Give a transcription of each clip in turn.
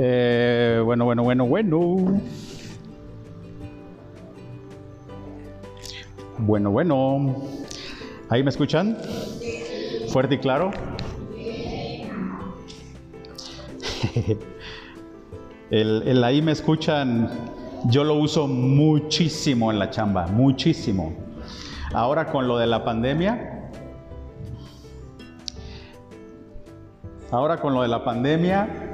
Eh, bueno, bueno, bueno, bueno. Bueno, bueno. ¿Ahí me escuchan? ¿Fuerte y claro? El, el ahí me escuchan, yo lo uso muchísimo en la chamba, muchísimo. Ahora con lo de la pandemia, ahora con lo de la pandemia,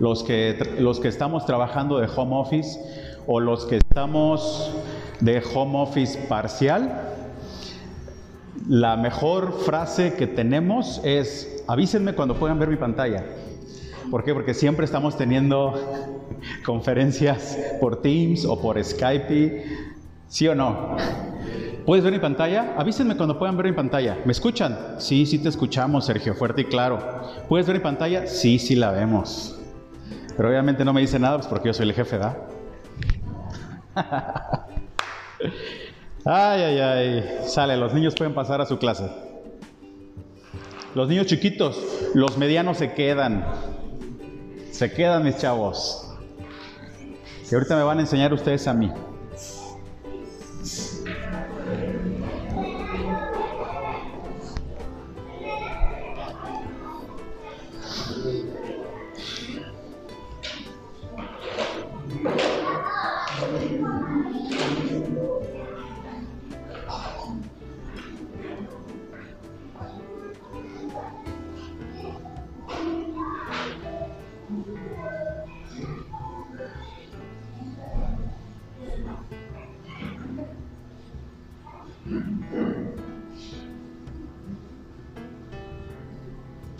los que, los que estamos trabajando de home office o los que estamos de home office parcial, la mejor frase que tenemos es, avísenme cuando puedan ver mi pantalla. ¿Por qué? Porque siempre estamos teniendo conferencias por Teams o por Skype, ¿sí o no? ¿Puedes ver mi pantalla? Avísenme cuando puedan ver mi pantalla. ¿Me escuchan? Sí, sí te escuchamos, Sergio, fuerte y claro. ¿Puedes ver mi pantalla? Sí, sí la vemos. Pero obviamente no me dice nada, pues porque yo soy el jefe, ¿da? Ay, ay, ay. Sale, los niños pueden pasar a su clase. Los niños chiquitos, los medianos se quedan. Se quedan mis chavos. Y ahorita me van a enseñar ustedes a mí.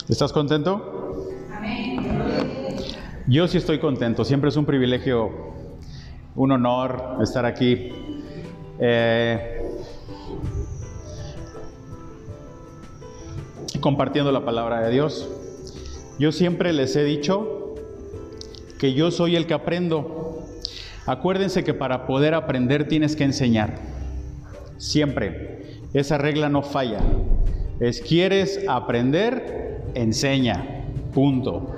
¿Estás contento? Yo sí estoy contento. Siempre es un privilegio, un honor estar aquí. Eh, compartiendo la palabra de Dios. Yo siempre les he dicho que yo soy el que aprendo. Acuérdense que para poder aprender tienes que enseñar. Siempre. Esa regla no falla. Es quieres aprender, enseña. Punto.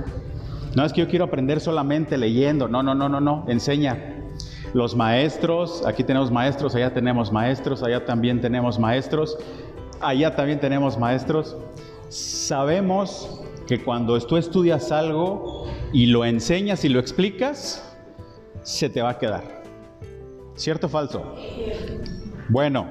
No es que yo quiero aprender solamente leyendo. No, no, no, no, no. Enseña. Los maestros, aquí tenemos maestros, allá tenemos maestros, allá también tenemos maestros, allá también tenemos maestros. Sabemos que cuando tú estudias algo y lo enseñas y lo explicas, se te va a quedar. ¿Cierto o falso? Bueno,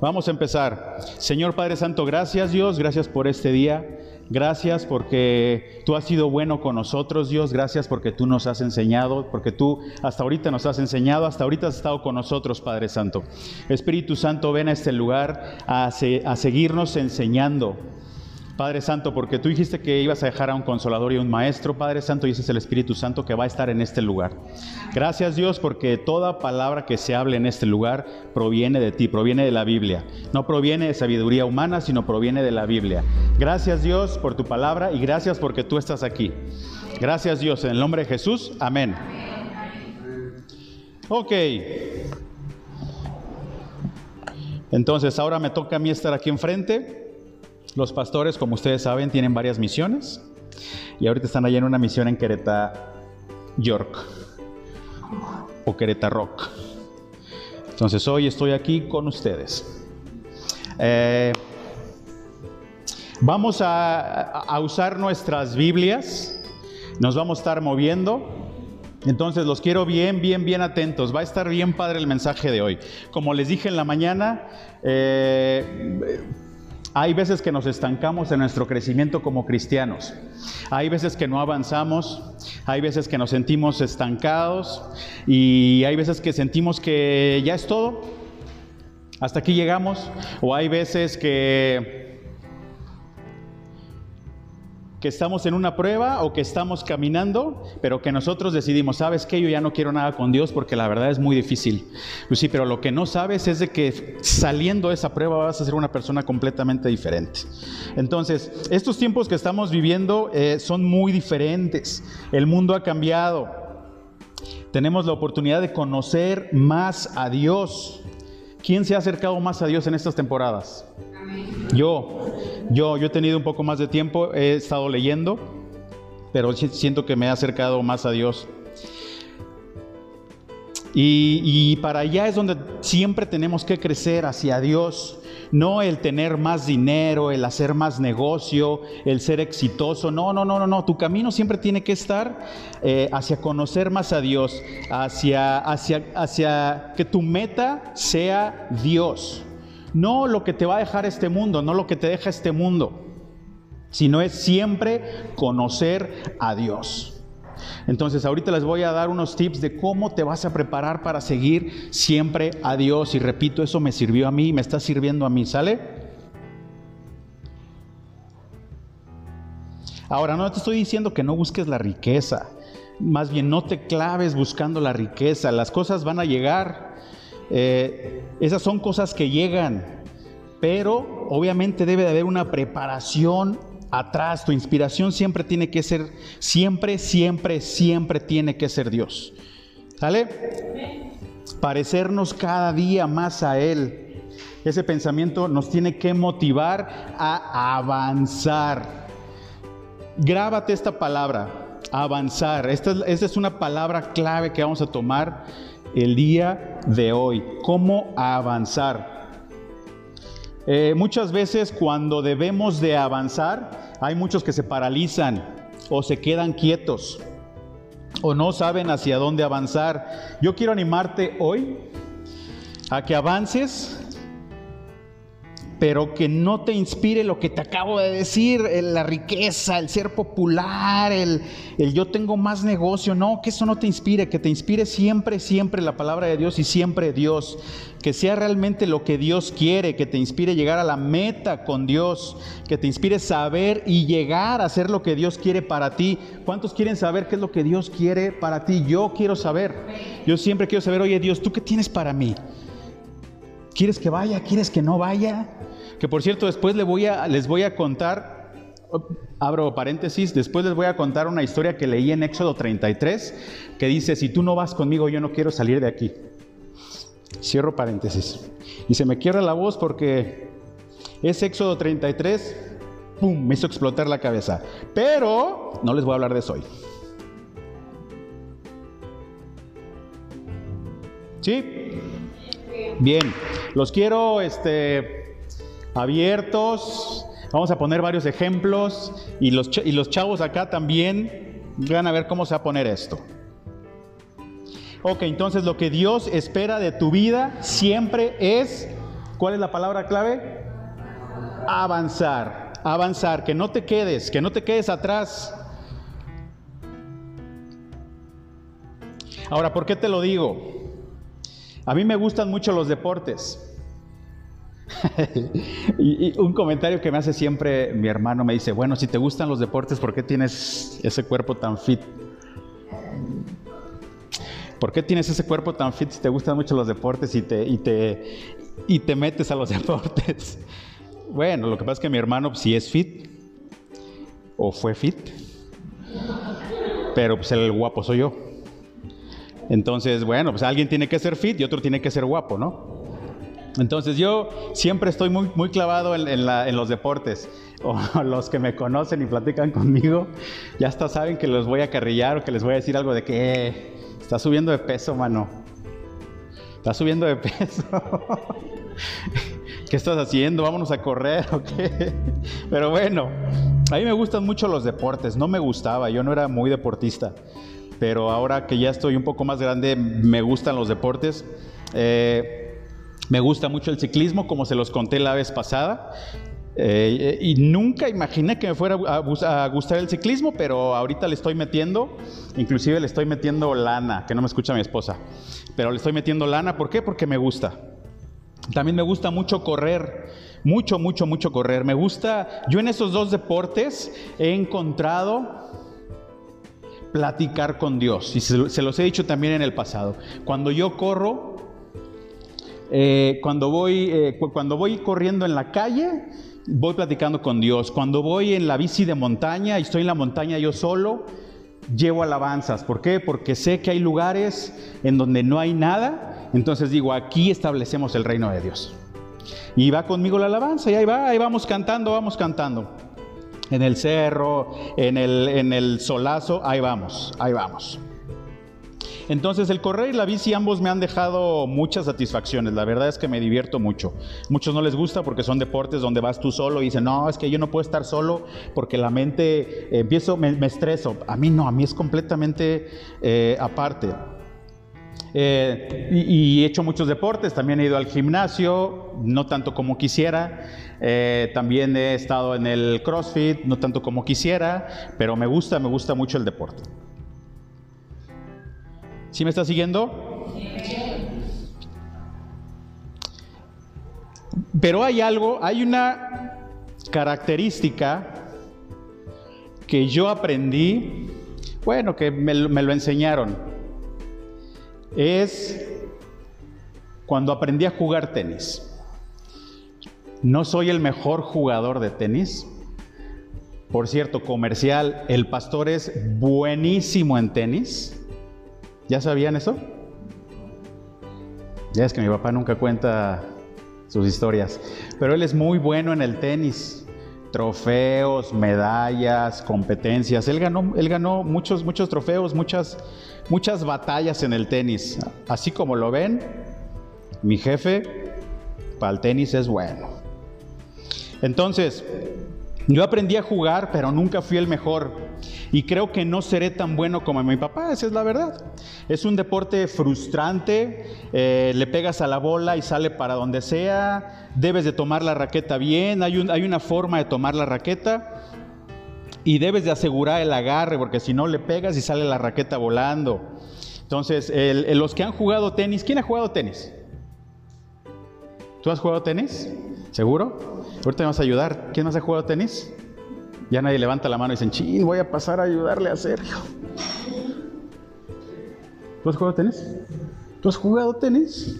vamos a empezar. Señor Padre Santo, gracias Dios, gracias por este día. Gracias porque tú has sido bueno con nosotros, Dios. Gracias porque tú nos has enseñado, porque tú hasta ahorita nos has enseñado, hasta ahorita has estado con nosotros, Padre Santo. Espíritu Santo, ven a este lugar a, a seguirnos enseñando. Padre Santo, porque tú dijiste que ibas a dejar a un consolador y un maestro, Padre Santo, y ese es el Espíritu Santo que va a estar en este lugar. Gracias Dios, porque toda palabra que se hable en este lugar proviene de ti, proviene de la Biblia. No proviene de sabiduría humana, sino proviene de la Biblia. Gracias Dios por tu palabra y gracias porque tú estás aquí. Gracias Dios, en el nombre de Jesús, amén. Ok. Entonces, ahora me toca a mí estar aquí enfrente. Los pastores, como ustedes saben, tienen varias misiones y ahorita están allá en una misión en Querétaro, York o Querétaro Rock. Entonces hoy estoy aquí con ustedes. Eh, vamos a, usar nuestras Biblias, nos vamos a estar moviendo. Entonces los quiero bien, bien, bien atentos. Va a estar bien padre el mensaje de hoy. Como les dije en la mañana, eh, hay veces que nos estancamos en nuestro crecimiento como cristianos. Hay veces que no avanzamos, hay veces que nos sentimos estancados y hay veces que sentimos que ya es todo. Hasta aquí llegamos. O hay veces que que estamos en una prueba o que estamos caminando, pero que nosotros decidimos, ¿sabes qué? Yo ya no quiero nada con Dios porque la verdad es muy difícil. Pues sí, pero lo que no sabes es de que saliendo de esa prueba vas a ser una persona completamente diferente. Entonces, estos tiempos que estamos viviendo eh, son muy diferentes. El mundo ha cambiado. Tenemos la oportunidad de conocer más a Dios. ¿Quién se ha acercado más a Dios en estas temporadas? Yo, yo, yo he tenido un poco más de tiempo, he estado leyendo pero siento que me he acercado más a Dios. Y, y, para allá es donde siempre tenemos que crecer hacia Dios. No el tener más dinero, el hacer más negocio, el ser exitoso. No, no, no, no, no. Tu camino siempre tiene que estar eh, hacia conocer más a Dios, hacia, hacia, hacia que tu meta sea Dios. No lo que te va a dejar este mundo, no lo que te deja este mundo, sino es siempre conocer a Dios. Entonces ahorita les voy a dar unos tips de cómo te vas a preparar para seguir siempre a Dios. Y repito, eso me sirvió a mí, me está sirviendo a mí, ¿sale? Ahora, no te estoy diciendo que no busques la riqueza, más bien no te claves buscando la riqueza, las cosas van a llegar, eh, esas son cosas que llegan, pero obviamente debe de haber una preparación atrás, tu inspiración siempre tiene que ser, siempre, siempre, siempre tiene que ser Dios. ¿Sale? Parecernos cada día más a Él. Ese pensamiento nos tiene que motivar a avanzar. Grábate esta palabra, avanzar. Esta, esta es una palabra clave que vamos a tomar el día de hoy. ¿Cómo avanzar? Eh, muchas veces cuando debemos de avanzar, hay muchos que se paralizan o se quedan quietos o no saben hacia dónde avanzar. Yo quiero animarte hoy a que avances pero que no te inspire lo que te acabo de decir, la riqueza, el ser popular, el, el, yo tengo más negocio, no, que eso no te inspire, que te inspire siempre, siempre la palabra de Dios y siempre Dios, que sea realmente lo que Dios quiere, que te inspire llegar a la meta con Dios, que te inspire saber y llegar a hacer lo que Dios quiere para ti. ¿Cuántos quieren saber qué es lo que Dios quiere para ti? Yo quiero saber, yo siempre quiero saber, oye Dios, ¿tú qué tienes para mí? ¿Quieres que vaya? ¿Quieres que no vaya? Que por cierto, después les voy a, contar, abro paréntesis, después les voy a contar una historia que leí en Éxodo 33, que dice, si tú no vas conmigo, yo no quiero salir de aquí. Cierro paréntesis. Y se me quiebra la voz porque es Éxodo 33, ¡pum!, me hizo explotar la cabeza. Pero no les voy a hablar de eso hoy. ¿Sí? Bien, los quiero, este, abiertos. Vamos a poner varios ejemplos y los, y los chavos acá también van a ver cómo se va a poner esto. Ok, entonces lo que Dios espera de tu vida siempre es, ¿cuál es la palabra clave? Avanzar, avanzar, que no te quedes, que no te quedes atrás. Ahora, ¿por qué te lo digo? A mí me gustan mucho los deportes. un comentario que me hace siempre mi hermano me dice, bueno, si te gustan los deportes, ¿por qué tienes ese cuerpo tan fit? ¿Por qué tienes ese cuerpo tan fit si te gustan mucho los deportes y te, metes a los deportes? Bueno, lo que pasa es que mi hermano sí es fit, o fue fit, pero pues el guapo soy yo. Entonces, bueno, pues alguien tiene que ser fit y otro tiene que ser guapo, ¿no? Entonces yo siempre estoy muy, muy clavado en, los deportes. O los que me conocen y platican conmigo, ya hasta saben que los voy a carrillar o que les voy a decir algo de que eh, está subiendo de peso, mano. Está subiendo de peso. ¿Qué estás haciendo? Vámonos a correr, ¿o qué? Pero bueno, a mí me gustan mucho los deportes. No me gustaba, yo no era muy deportista. Pero ahora que ya estoy un poco más grande, me gustan los deportes. Eh, me gusta mucho el ciclismo, como se los conté la vez pasada. Eh, y nunca imaginé que me fuera a, gustar el ciclismo, pero ahorita le estoy metiendo, inclusive le estoy metiendo lana, que no me escucha mi esposa, pero le estoy metiendo lana, ¿por qué? Porque me gusta. También me gusta mucho correr, mucho, mucho, mucho correr. Me gusta, yo en esos dos deportes he encontrado platicar con Dios, y se, los he dicho también en el pasado. Cuando yo corro, eh, cuando, voy, eh, cuando voy corriendo en la calle, voy platicando con Dios. Cuando voy en la bici de montaña y estoy en la montaña yo solo, llevo alabanzas. ¿Por qué? Porque sé que hay lugares en donde no hay nada. Entonces digo, aquí establecemos el reino de Dios. Y va conmigo la alabanza y ahí va, ahí vamos cantando, vamos cantando. En el cerro, en el, en el solazo, ahí vamos, ahí vamos. Entonces el correr y la bici ambos me han dejado muchas satisfacciones. La verdad es que me divierto mucho. Muchos no les gusta porque son deportes donde vas tú solo y dicen, no, es que yo no puedo estar solo porque la mente, eh, empiezo, me, estreso. A mí no, a mí es completamente eh, aparte. Eh, y, he hecho muchos deportes, también he ido al gimnasio, no tanto como quisiera, también he estado en el CrossFit, no tanto como quisiera, pero me gusta, me gusta mucho el deporte. ¿Sí me está siguiendo? Pero hay algo, hay una característica que yo aprendí, bueno, que me lo enseñaron, es cuando aprendí a jugar tenis. No soy el mejor jugador de tenis. Por cierto, comercial, el pastor es buenísimo en tenis. ¿Ya sabían eso? Ya es que mi papá nunca cuenta sus historias, pero él es muy bueno en el tenis. Trofeos, medallas, competencias. Él ganó, él ganó muchos, muchos trofeos, muchas, muchas batallas en el tenis. Así como lo ven, mi jefe para el tenis es bueno. Entonces, yo aprendí a jugar, pero nunca fui el mejor. Y creo que no seré tan bueno como mi papá, esa es la verdad. Es un deporte frustrante, eh, le pegas a la bola y sale para donde sea, debes de tomar la raqueta bien, hay, hay una forma de tomar la raqueta y debes de asegurar el agarre, porque si no le pegas y sale la raqueta volando. Entonces, los que han jugado tenis, ¿quién ha jugado tenis? ¿Tú has jugado tenis? ¿Seguro? Ahorita me vas a ayudar. ¿Quién más ha jugado tenis? Ya nadie levanta la mano y dicen, ching, voy a pasar a ayudarle a Sergio. ¿Tú has jugado tenis? ¿Tú has jugado tenis?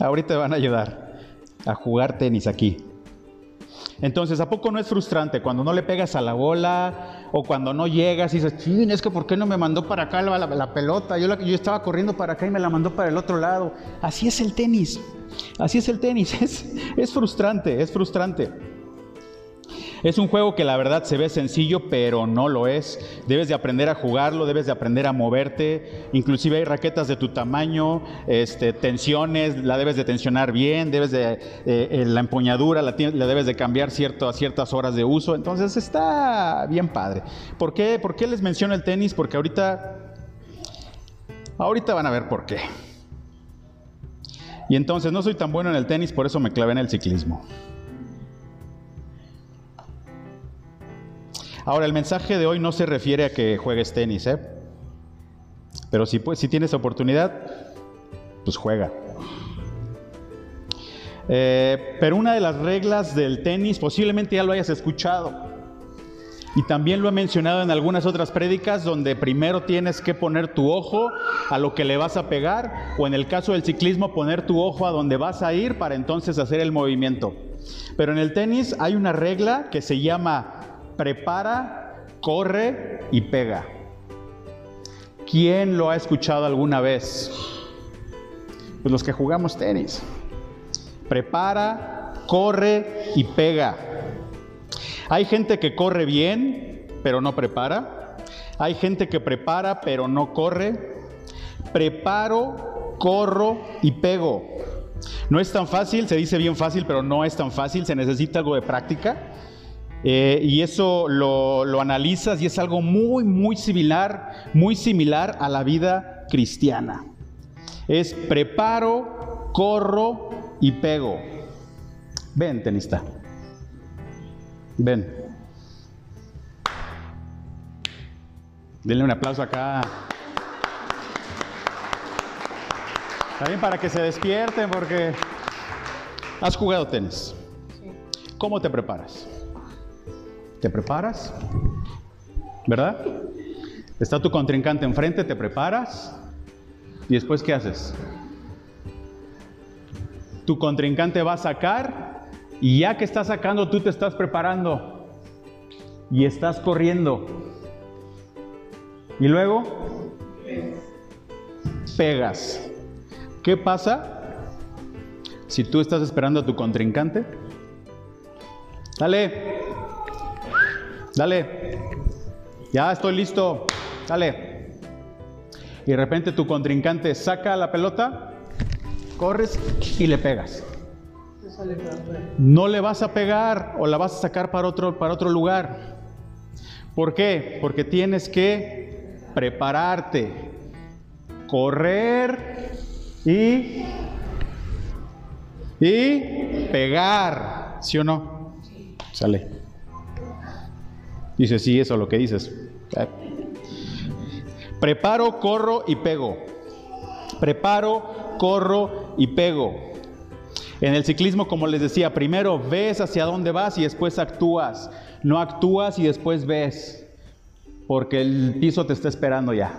Ahorita van a ayudar a jugar tenis aquí. Entonces, ¿a poco no es frustrante cuando no le pegas a la bola o cuando no llegas y dices, ching, es que ¿por qué no me mandó para acá la, pelota? Yo, estaba corriendo para acá y me la mandó para el otro lado. Así es el tenis. Así es el tenis. Es frustrante, es frustrante. Es un juego que la verdad se ve sencillo, pero no lo es. Debes de aprender a jugarlo, debes de aprender a moverte. Inclusive hay raquetas de tu tamaño, este, tensiones, la debes de tensionar bien, debes de, eh, eh, la empuñadura la, debes de cambiar cierto, a ciertas horas de uso. Entonces está bien padre. ¿Por qué, ¿Por qué les menciono el tenis? Porque ahorita, ahorita van a ver por qué. Y entonces no soy tan bueno en el tenis, por eso me clavé en el ciclismo. Ahora, el mensaje de hoy no se refiere a que juegues tenis, ¿eh? Pero si, tienes oportunidad, pues juega. Eh, pero una de las reglas del tenis, posiblemente ya lo hayas escuchado, y también lo he mencionado en algunas otras prédicas, donde primero tienes que poner tu ojo a lo que le vas a pegar, o en el caso del ciclismo, poner tu ojo a donde vas a ir para entonces hacer el movimiento. Pero en el tenis hay una regla que se llama prepara, corre y pega. ¿Quién lo ha escuchado alguna vez? Pues los que jugamos tenis. Prepara, corre y pega. Hay gente que corre bien, pero no prepara. Hay gente que prepara, pero no corre. Preparo, corro y pego. No es tan fácil, se dice bien fácil, pero no es tan fácil, se necesita algo de práctica. Eh, y eso lo, analizas y es algo muy, muy similar, muy similar a la vida cristiana. Es preparo, corro y pego. Ven, tenista. Ven. Denle un aplauso acá. También para que se despierten porque has jugado tenis. ¿Cómo te preparas? Te preparas, ¿verdad? Está tu contrincante enfrente, te preparas y después ¿qué haces? Tu contrincante va a sacar y ya que está sacando tú te estás preparando y estás corriendo. Y luego pegas. ¿Qué pasa si tú estás esperando a tu contrincante? Dale. Dale. Ya estoy listo. Dale. Y de repente tu contrincante saca la pelota, corres y le pegas. No le vas a pegar o la vas a sacar para otro, para otro lugar. ¿Por qué? Porque tienes que prepararte, correr y, y pegar. ¿Sí o no? Sale. Dice, sí, eso es lo que dices. Preparo, corro y pego. Preparo, corro y pego. En el ciclismo, como les decía, primero ves hacia dónde vas y después actúas. No actúas y después ves, porque el piso te está esperando ya.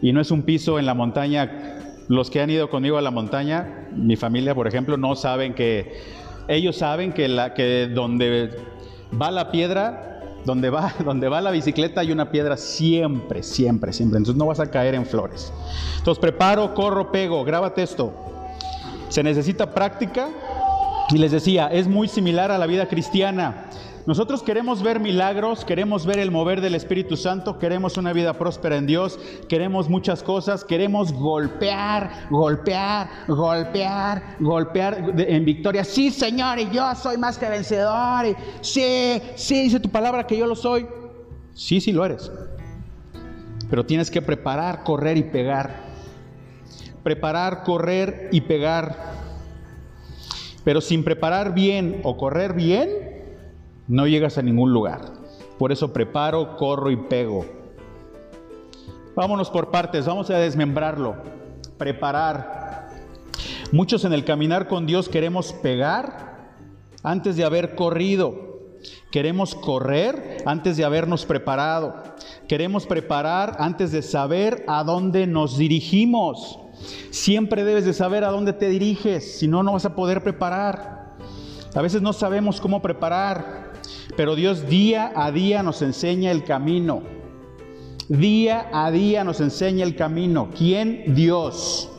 Y no es un piso en la montaña. Los que han ido conmigo a la montaña, mi familia, por ejemplo, no saben que ellos saben que, la, que donde va la piedra, donde va, donde va la bicicleta hay una piedra siempre, siempre, siempre. Entonces no vas a caer en flores. Entonces preparo, corro, pego. Grábate esto. Se necesita práctica y les decía, es muy similar a la vida cristiana. Nosotros queremos ver milagros, queremos ver el mover del Espíritu Santo, queremos una vida próspera en Dios, queremos muchas cosas, queremos golpear, golpear, golpear, golpear en victoria. Sí, Señor, y yo soy más que vencedor. Y sí, sí, dice tu palabra que yo lo soy. Sí, sí lo eres. Pero tienes que preparar, correr y pegar preparar, correr y pegar. Pero sin preparar bien o correr bien, no llegas a ningún lugar. Por eso preparo, corro y pego. Vámonos por partes, vamos a desmembrarlo. Preparar. Muchos en el caminar con Dios queremos pegar antes de haber corrido. Queremos correr antes de habernos preparado. Queremos preparar antes de saber a dónde nos dirigimos. Siempre debes de saber a dónde te diriges, si no, no vas a poder preparar. A veces no sabemos cómo preparar, pero Dios día a día nos enseña el camino. Día a día nos enseña el camino. ¿Quién? Dios.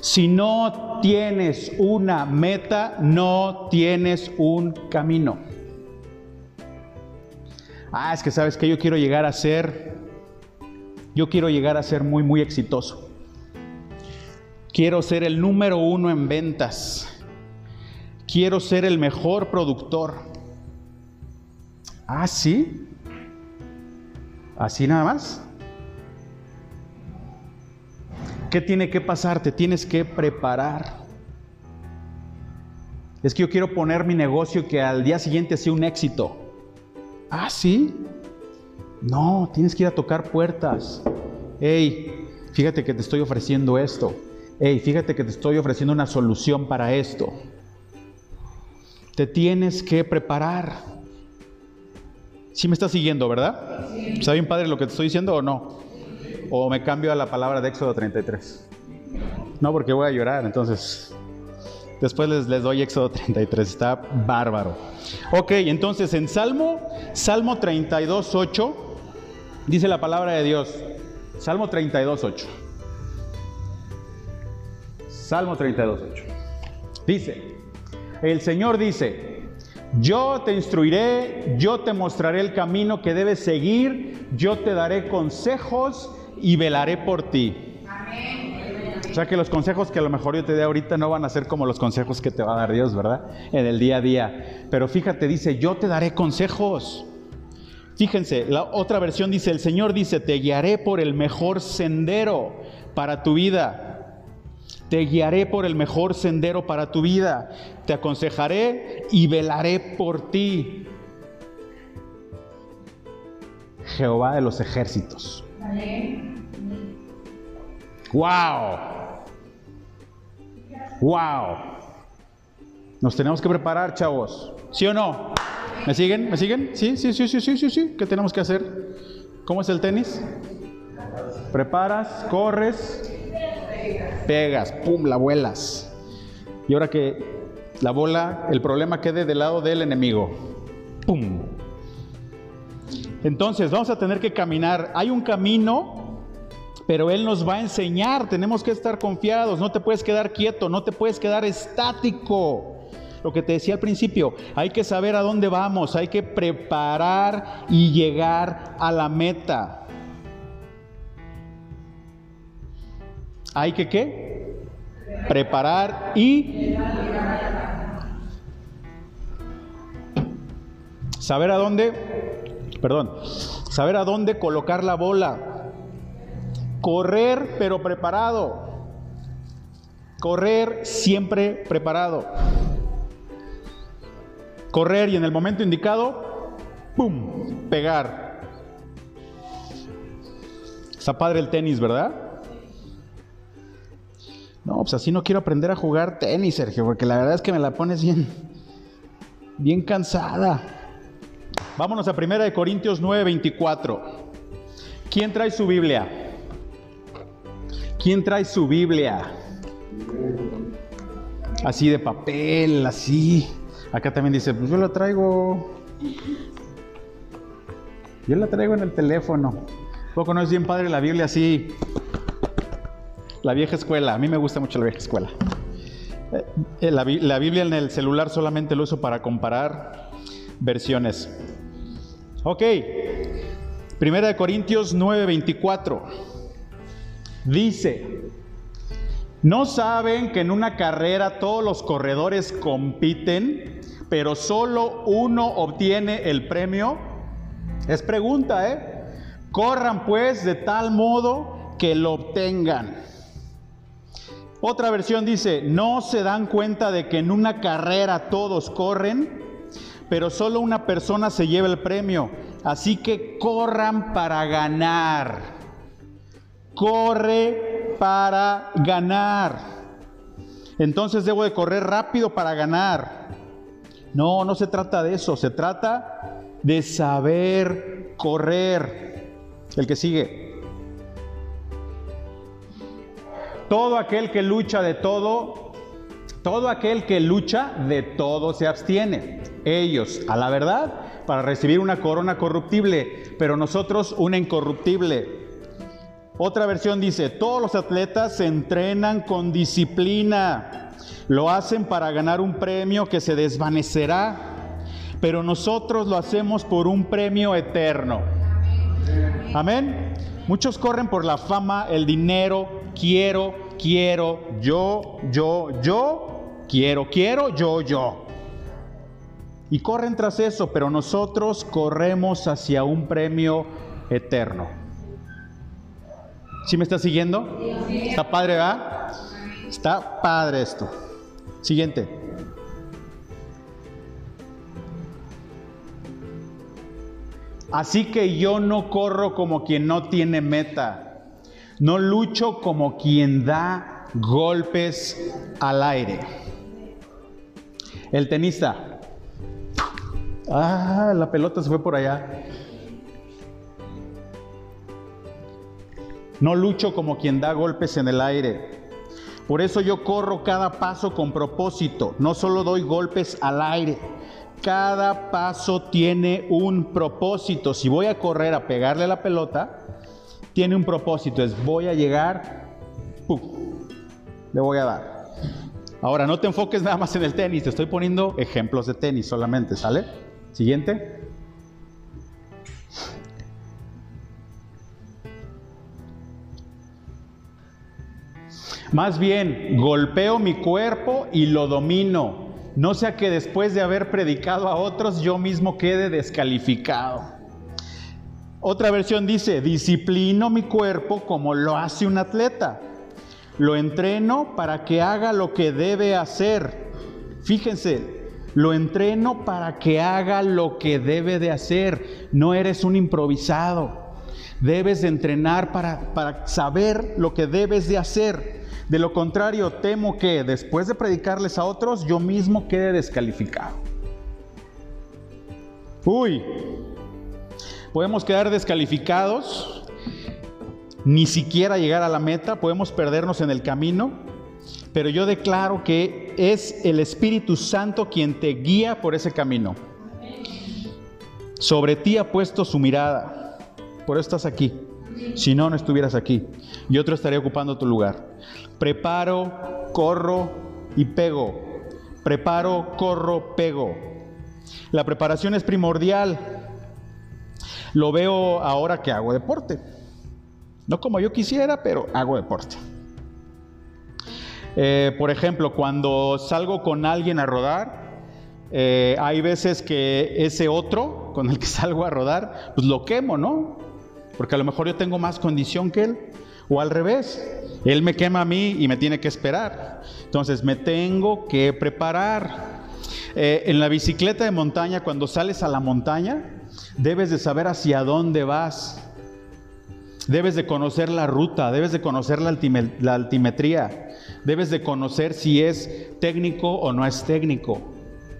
Si no tienes una meta, no tienes un camino. Ah, es que sabes que yo quiero llegar a ser, yo quiero llegar a ser muy, muy exitoso. Quiero ser el número uno en ventas. Quiero ser el mejor productor. Ah, sí. Así nada más. ¿Qué tiene que pasar? Te tienes que preparar. Es que yo quiero poner mi negocio que al día siguiente sea un éxito. Ah, sí. No, tienes que ir a tocar puertas. Hey, fíjate que te estoy ofreciendo esto hey, fíjate que te estoy ofreciendo una solución para esto. Te tienes que preparar. Si me estás siguiendo, ¿verdad? ¿Está bien padre lo que te estoy diciendo o no? ¿O me cambio a la palabra de Éxodo 33? No, porque voy a llorar, entonces después les, les doy Éxodo 33, está bárbaro. Ok, entonces en Salmo, Salmo 32, 8, dice la palabra de Dios, Salmo 32, 8. Salmo 32.8. Dice, el Señor dice, yo te instruiré, yo te mostraré el camino que debes seguir, yo te daré consejos y velaré por ti. O sea que los consejos que a lo mejor yo te dé ahorita no van a ser como los consejos que te va a dar Dios, ¿verdad? En el día a día. Pero fíjate, dice, yo te daré consejos. Fíjense, la otra versión dice, el Señor dice, te guiaré por el mejor sendero para tu vida. Te guiaré por el mejor sendero para tu vida. Te aconsejaré y velaré por ti. Jehová de los ejércitos. ¡Wow! ¡Wow! Nos tenemos que preparar, chavos. ¿Sí o no? ¿Me siguen? ¿Me siguen? Sí, sí, sí, sí, sí, sí, sí. ¿Qué tenemos que hacer? ¿Cómo es el tenis? Preparas, corres, pegas, pum, la vuelas. Y ahora que la bola, el problema quede del lado del enemigo, pum. Entonces vamos a tener que caminar. Hay un camino, pero Él nos va a enseñar. Tenemos que estar confiados. No te puedes quedar quieto, no te puedes quedar estático. lo que te decía al principio, hay que saber a dónde vamos, hay que preparar y llegar a la meta. Hay que qué? Preparar y saber a dónde, perdón, saber a dónde colocar la bola. Correr pero preparado. Correr siempre preparado. Correr y en el momento indicado, ¡pum! Pegar. Está padre el tenis, ¿verdad? No, pues así no quiero aprender a jugar tenis, Sergio, porque la verdad es que me la pones bien, bien cansada. Vámonos a 1 Corintios 9, 24. ¿Quién trae su Biblia? ¿Quién trae su Biblia? Así de papel, así. Acá también dice, pues yo la traigo. Yo la traigo en el teléfono. Poco no es bien padre la Biblia así. La vieja escuela. A mí me gusta mucho la vieja escuela. Eh, la, la Biblia en el celular solamente lo uso para comparar versiones. Ok. Primera de Corintios 9:24. Dice, ¿no saben que en una carrera todos los corredores compiten, pero solo uno obtiene el premio? Es pregunta, ¿eh? Corran pues de tal modo que lo obtengan. Otra versión dice, no se dan cuenta de que en una carrera todos corren, pero solo una persona se lleva el premio. Así que corran para ganar corre para ganar. Entonces debo de correr rápido para ganar. No, no se trata de eso, se trata de saber correr. El que sigue. Todo aquel que lucha de todo, todo aquel que lucha de todo se abstiene. Ellos, a la verdad, para recibir una corona corruptible, pero nosotros una incorruptible. Otra versión dice, todos los atletas se entrenan con disciplina, lo hacen para ganar un premio que se desvanecerá, pero nosotros lo hacemos por un premio eterno. Amén. Muchos corren por la fama, el dinero, quiero, quiero, yo, yo, yo, quiero, quiero, yo, yo. Y corren tras eso, pero nosotros corremos hacia un premio eterno. ¿Sí me está siguiendo? Está padre, ¿verdad? Está padre esto. Siguiente. Así que yo no corro como quien no tiene meta. No lucho como quien da golpes al aire. El tenista. Ah, la pelota se fue por allá. No lucho como quien da golpes en el aire. Por eso yo corro cada paso con propósito. No solo doy golpes al aire. Cada paso tiene un propósito. Si voy a correr a pegarle la pelota, tiene un propósito. Es voy a llegar, le voy a dar. Ahora, no te enfoques nada más en el tenis. Te estoy poniendo ejemplos de tenis solamente, ¿sale? Siguiente. Más bien, golpeo mi cuerpo y lo domino. No sea que después de haber predicado a otros yo mismo quede descalificado. Otra versión dice, disciplino mi cuerpo como lo hace un atleta. Lo entreno para que haga lo que debe hacer. Fíjense, lo entreno para que haga lo que debe de hacer. No eres un improvisado. Debes de entrenar para, para saber lo que debes de hacer. De lo contrario, temo que después de predicarles a otros, yo mismo quede descalificado. Uy, podemos quedar descalificados, ni siquiera llegar a la meta, podemos perdernos en el camino, pero yo declaro que es el Espíritu Santo quien te guía por ese camino. Sobre ti ha puesto su mirada, por eso estás aquí. Si no, no estuvieras aquí. Y otro estaría ocupando tu lugar. Preparo, corro y pego. preparo, corro, pego. La preparación es primordial. Lo veo ahora que hago deporte. No como yo quisiera, pero hago deporte. Eh, por ejemplo, cuando salgo con alguien a rodar, eh, hay veces que ese otro con el que salgo a rodar, pues lo quemo, ¿no? Porque a lo mejor yo tengo más condición que él. O al revés, él me quema a mí y me tiene que esperar. Entonces me tengo que preparar. Eh, en la bicicleta de montaña, cuando sales a la montaña, debes de saber hacia dónde vas. Debes de conocer la ruta, debes de conocer la, altimetría, debes de conocer si es técnico o no es técnico.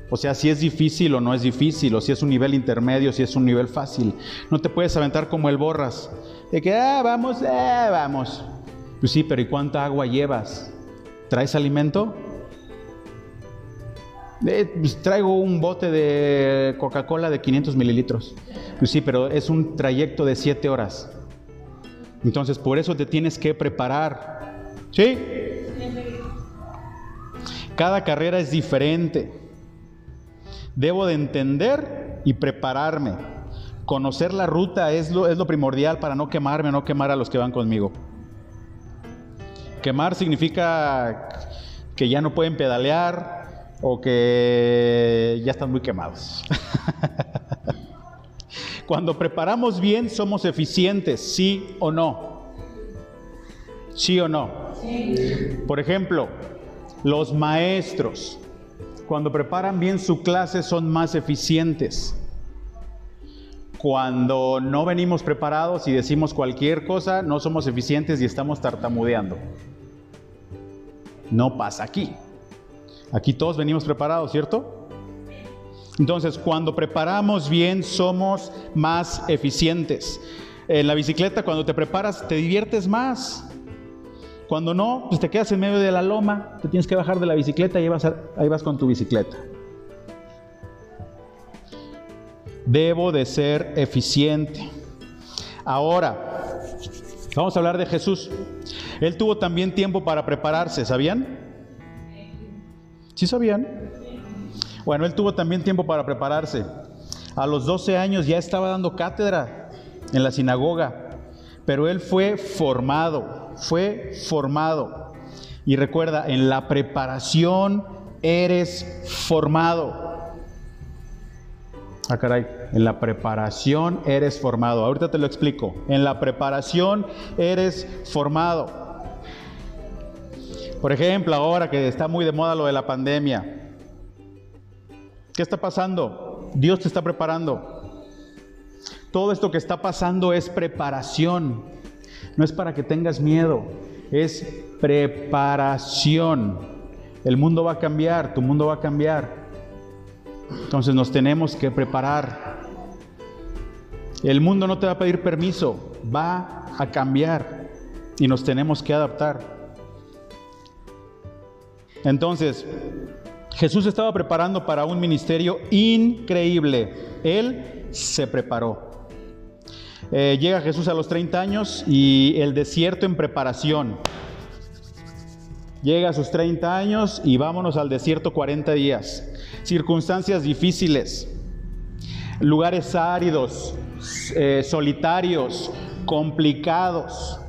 O sea, si es difícil o no es difícil, o si es un nivel intermedio, si es un nivel fácil. No te puedes aventar como el borras, de que, ah, vamos, ah, vamos. Pues sí, pero ¿y cuánta agua llevas? ¿Traes alimento? Eh, pues traigo un bote de Coca-Cola de 500 mililitros. Pues sí, pero es un trayecto de 7 horas. Entonces, por eso te tienes que preparar. ¿Sí? Cada carrera es diferente. Debo de entender y prepararme. Conocer la ruta es lo, es lo primordial para no quemarme, no quemar a los que van conmigo. Quemar significa que ya no pueden pedalear o que ya están muy quemados. Cuando preparamos bien, somos eficientes, sí o no. ¿Sí o no? Por ejemplo, los maestros, cuando preparan bien su clase, son más eficientes. Cuando no venimos preparados y decimos cualquier cosa, no somos eficientes y estamos tartamudeando. No pasa aquí. Aquí todos venimos preparados, ¿cierto? Entonces, cuando preparamos bien, somos más eficientes. En la bicicleta, cuando te preparas, te diviertes más. Cuando no, pues te quedas en medio de la loma, te tienes que bajar de la bicicleta y ahí vas, ahí vas con tu bicicleta. Debo de ser eficiente. Ahora, vamos a hablar de Jesús. Él tuvo también tiempo para prepararse, ¿sabían? ¿Sí sabían? Bueno, él tuvo también tiempo para prepararse. A los 12 años ya estaba dando cátedra en la sinagoga, pero él fue formado, fue formado. Y recuerda, en la preparación eres formado. Ah, caray, en la preparación eres formado. Ahorita te lo explico. En la preparación eres formado. Por ejemplo, ahora que está muy de moda lo de la pandemia, ¿Qué está pasando? Dios te está preparando. Todo esto que está pasando es preparación. No es para que tengas miedo, es preparación. El mundo va a cambiar, tu mundo va a cambiar. Entonces nos tenemos que preparar. El mundo no te va a pedir permiso, va a cambiar y nos tenemos que adaptar. Entonces, Jesús estaba preparando para un ministerio increíble. Él se preparó. Eh, llega Jesús a los 30 años y el desierto en preparación. Llega a sus 30 años y vámonos al desierto 40 días. Circunstancias difíciles, lugares áridos, eh, solitarios, complicados.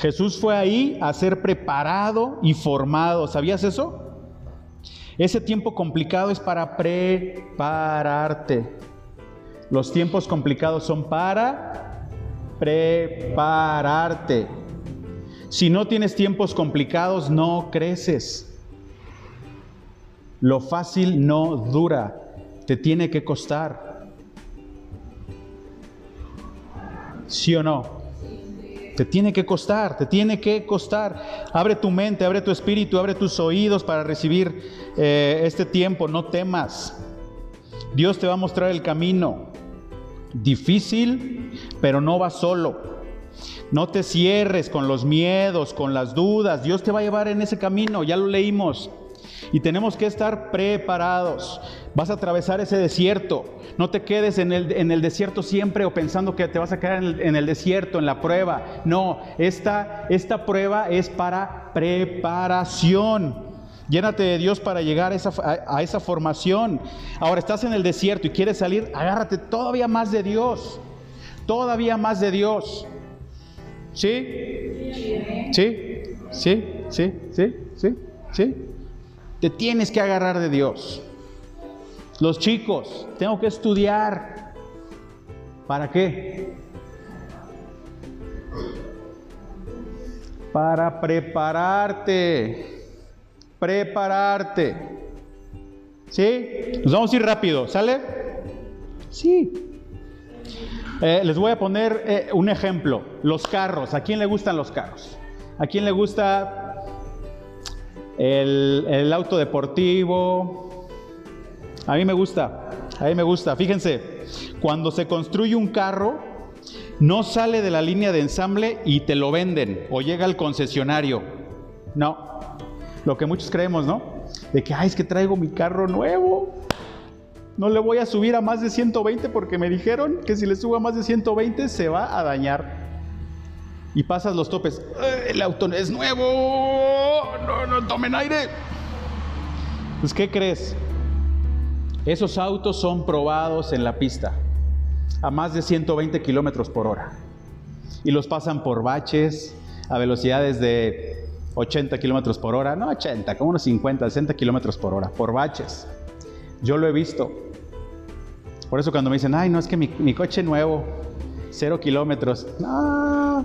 Jesús fue ahí a ser preparado y formado. ¿Sabías eso? Ese tiempo complicado es para prepararte. Los tiempos complicados son para prepararte. Si no tienes tiempos complicados, no creces. Lo fácil no dura, te tiene que costar. ¿Sí o no? Te tiene que costar, te tiene que costar. Abre tu mente, abre tu espíritu, abre tus oídos para recibir eh, este tiempo. No temas. Dios te va a mostrar el camino. Difícil, pero no va solo. No te cierres con los miedos, con las dudas. Dios te va a llevar en ese camino, ya lo leímos. Y tenemos que estar preparados. Vas a atravesar ese desierto. No te quedes en el, en el desierto siempre o pensando que te vas a quedar en el, desierto, en la prueba. No, esta, esta prueba es para preparación. Llénate de Dios para llegar a esa, a esa, formación. Ahora estás en el desierto y quieres salir, agárrate todavía más de Dios. Todavía más de Dios. ¿Sí? ¿Sí? ¿Sí? ¿Sí? ¿Sí? ¿Sí? ¿Sí? Te tienes que agarrar de Dios. Los chicos, tengo que estudiar. ¿Para qué? Para prepararte prepararte. ¿Sí? Nos vamos a ir rápido, ¿sale? Sí. Eh, les voy a poner eh, un ejemplo. Los carros. ¿A quién le gustan los carros? ¿A quién le gusta el, el auto deportivo? A mí me gusta. A mí me gusta. Fíjense, cuando se construye un carro, no sale de la línea de ensamble y te lo venden o llega al concesionario. No, lo que muchos creemos, ¿no? De que, ay, es que traigo mi carro nuevo. No le voy a subir a más de 120 porque me dijeron que si le subo a más de 120 se va a dañar. Y pasas los topes. El auto es nuevo. No, no tomen aire. Pues, ¿qué crees? Esos autos son probados en la pista a más de 120 kilómetros por hora. Y los pasan por baches a velocidades de 80 kilómetros por hora, no 80, como unos 50, 60 kilómetros por hora, por baches. Yo lo he visto. Por eso cuando me dicen, ay, no, es que mi, coche nuevo, cero kilómetros. No,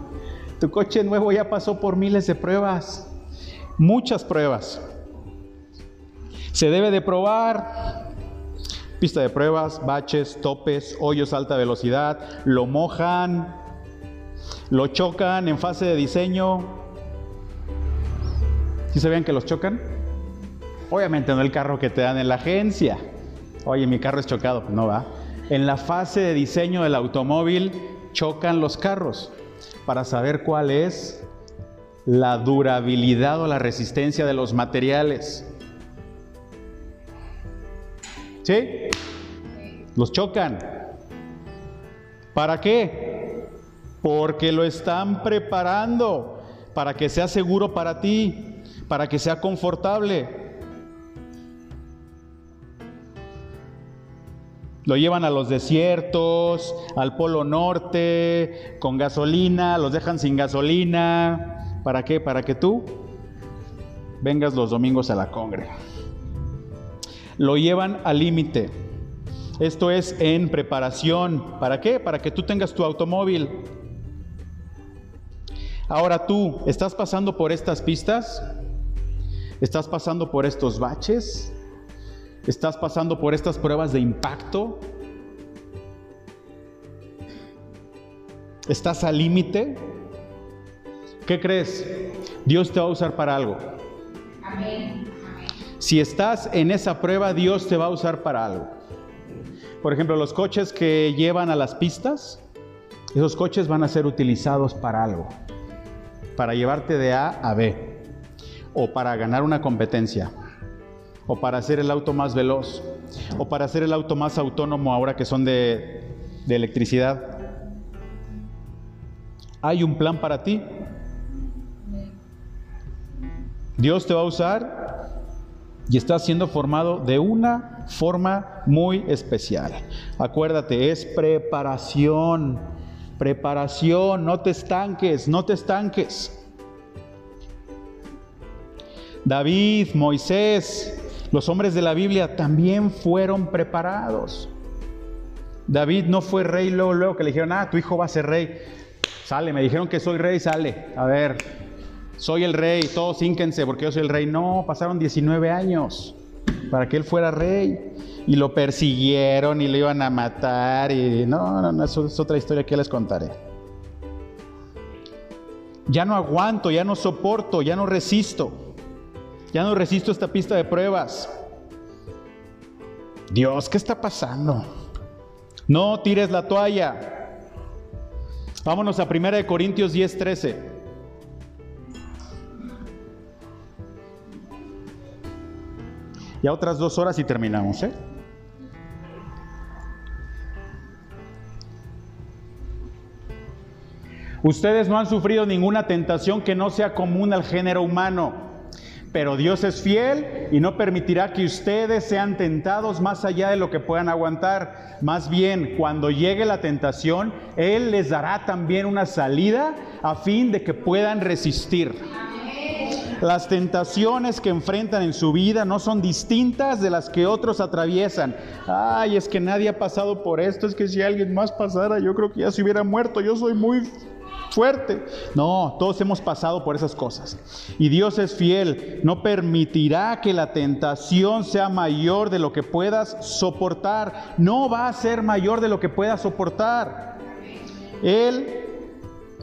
tu coche nuevo ya pasó por miles de pruebas, muchas pruebas. Se debe de probar. Pista de pruebas, baches, topes, hoyos alta velocidad, lo mojan, lo chocan en fase de diseño, ¿Sí sabían que los chocan? Obviamente no el carro que te dan en la agencia. Oye, mi carro es chocado. No va. En la fase de diseño del automóvil chocan los carros para saber cuál es la durabilidad o la resistencia de los materiales. ¿Sí? Los chocan. ¿Para qué? Porque lo están preparando para que sea seguro para ti para que sea confortable. Lo llevan a los desiertos, al Polo Norte, con gasolina, los dejan sin gasolina. ¿Para qué? Para que tú vengas los domingos a la congre. Lo llevan al límite. Esto es en preparación. ¿Para qué? Para que tú tengas tu automóvil. Ahora tú, ¿estás pasando por estas pistas? ¿Estás pasando por estos baches? ¿Estás pasando por estas pruebas de impacto? ¿Estás al límite? ¿Qué crees? Dios te va a usar para algo. Si estás en esa prueba, Dios te va a usar para algo. Por ejemplo, los coches que llevan a las pistas, esos coches van a ser utilizados para algo, para llevarte de A a B o para ganar una competencia, o para hacer el auto más veloz, o para hacer el auto más autónomo ahora que son de, electricidad. Hay un plan para ti. Dios te va a usar y estás siendo formado de una forma muy especial. Acuérdate, es preparación, preparación, no te estanques, no te estanques. David, Moisés, los hombres de la Biblia también fueron preparados. David no fue rey luego, luego que le dijeron, ah, tu hijo va a ser rey. Sale, me dijeron que soy rey, sale. A ver, soy el rey, todos ínquense porque yo soy el rey. No, pasaron 19 años para que él fuera rey. Y lo persiguieron y lo iban a matar. Y no, no, no, eso es otra historia que les contaré. Ya no aguanto, ya no soporto, ya no resisto. Ya no resisto esta pista de pruebas. Dios, ¿qué está pasando? No tires la toalla. Vámonos a 1 Corintios 10, 13. Ya otras dos horas y terminamos, ¿eh? Ustedes no han sufrido ninguna tentación que no sea común al género humano Pero Dios es fiel y no permitirá que ustedes sean tentados más allá de lo que puedan aguantar. Más bien, cuando llegue la tentación, Él les dará también una salida a fin de que puedan resistir. Las tentaciones que enfrentan en su vida no son distintas de las que otros atraviesan. Ay, es que nadie ha pasado por esto, es que si alguien más pasara, yo creo que ya se hubiera muerto, yo soy muy fuerte. No, todos hemos pasado por esas cosas. Y Dios es fiel, no permitirá que la tentación sea mayor de lo que puedas soportar. No va a ser mayor de lo que puedas soportar. Él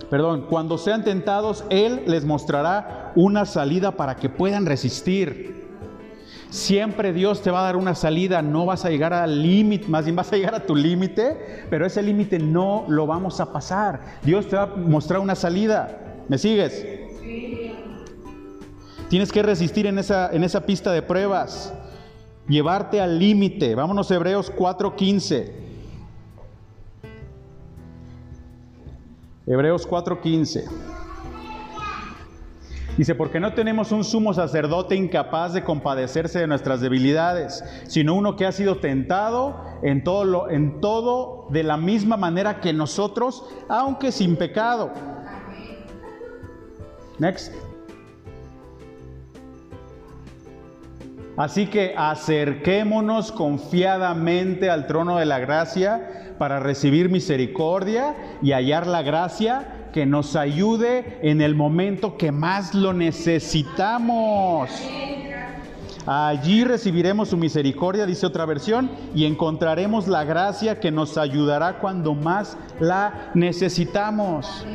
perdón, cuando sean tentados, Él les mostrará una salida para que puedan resistir. Siempre Dios te va a dar una salida, no vas a llegar al límite, más bien vas a llegar a tu límite, pero ese límite no lo vamos a pasar. Dios te va a mostrar una salida. ¿Me sigues? Tienes que resistir en esa, en esa pista de pruebas, llevarte al límite. Vámonos Hebreos 4:15. Hebreos 4:15. Dice, porque no tenemos un sumo sacerdote incapaz de compadecerse de nuestras debilidades, sino uno que ha sido tentado en todo, lo, en todo de la misma manera que nosotros, aunque sin pecado. Next. Así que acerquémonos confiadamente al trono de la gracia para recibir misericordia y hallar la gracia que nos ayude en el momento que más lo necesitamos. Allí recibiremos su misericordia, dice otra versión, y encontraremos la gracia que nos ayudará cuando más la necesitamos.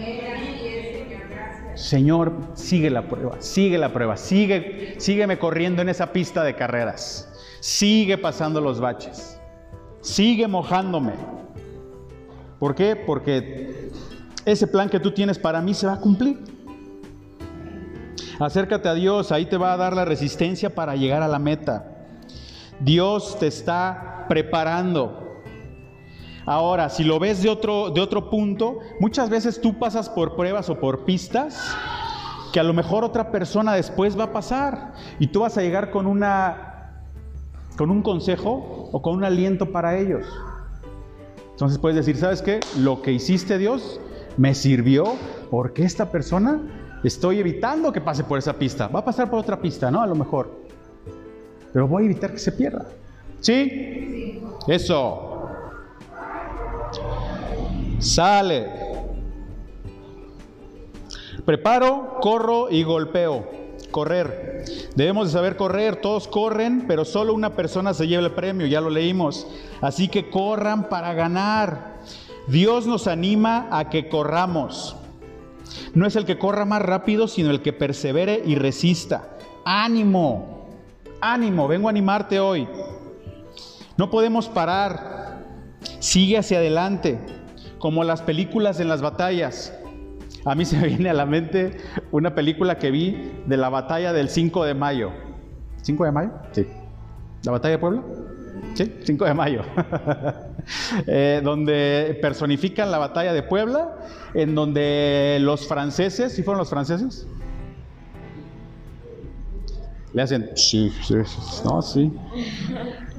Señor, sigue la prueba, sigue la prueba, sigue, sígueme corriendo en esa pista de carreras, sigue pasando los baches, sigue mojándome. ¿Por qué? Porque ese plan que tú tienes para mí se va a cumplir. Acércate a Dios, ahí te va a dar la resistencia para llegar a la meta. Dios te está preparando. Ahora, si lo ves de otro, de otro punto, muchas veces tú pasas por pruebas o por pistas que a lo mejor otra persona después va a pasar y tú vas a llegar con una con un consejo o con un aliento para ellos. Entonces puedes decir, ¿sabes qué? Lo que hiciste Dios me sirvió porque esta persona estoy evitando que pase por esa pista. Va a pasar por otra pista, ¿no? A lo mejor. Pero voy a evitar que se pierda. ¿Sí? Eso. Sale. Preparo, corro y golpeo. Correr. Debemos de saber correr. Todos corren, pero solo una persona se lleva el premio. Ya lo leímos. Así que corran para ganar. Dios nos anima a que corramos. No es el que corra más rápido, sino el que persevere y resista. Ánimo. Ánimo. Vengo a animarte hoy. No podemos parar. Sigue hacia adelante como las películas en las batallas. A mí se me viene a la mente una película que vi de la batalla del 5 de mayo. ¿5 de mayo? Sí. ¿La batalla de Puebla? Sí, 5 de mayo. eh, donde personifican la batalla de Puebla, en donde los franceses, ¿sí fueron los franceses? Le hacen, sí, sí, no, sí.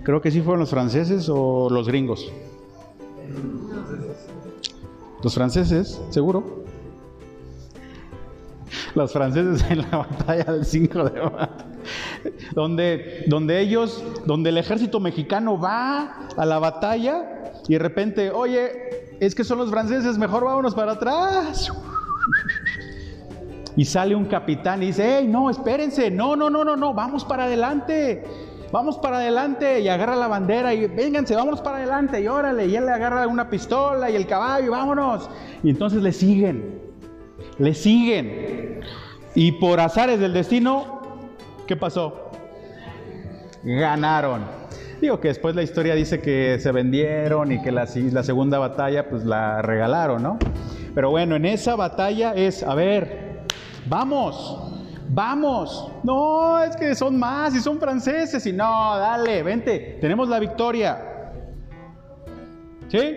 Creo que sí fueron los franceses o los gringos. Los franceses, seguro. Los franceses en la batalla del 5 de mayo. Donde, donde ellos, donde el ejército mexicano va a la batalla y de repente, oye, es que son los franceses, mejor vámonos para atrás. Y sale un capitán y dice, hey, no, espérense, no, no, no, no, no, vamos para adelante vamos para adelante y agarra la bandera y vénganse, vámonos para adelante y órale, y él le agarra una pistola y el caballo, vámonos. Y entonces le siguen, le siguen. Y por azares del destino, ¿qué pasó? Ganaron. Digo que después la historia dice que se vendieron y que la, segunda batalla pues la regalaron, ¿no? Pero bueno, en esa batalla es, a ver, vamos, vamos. No, es que son más y son franceses y no, dale, vente, tenemos la victoria. ¿Sí?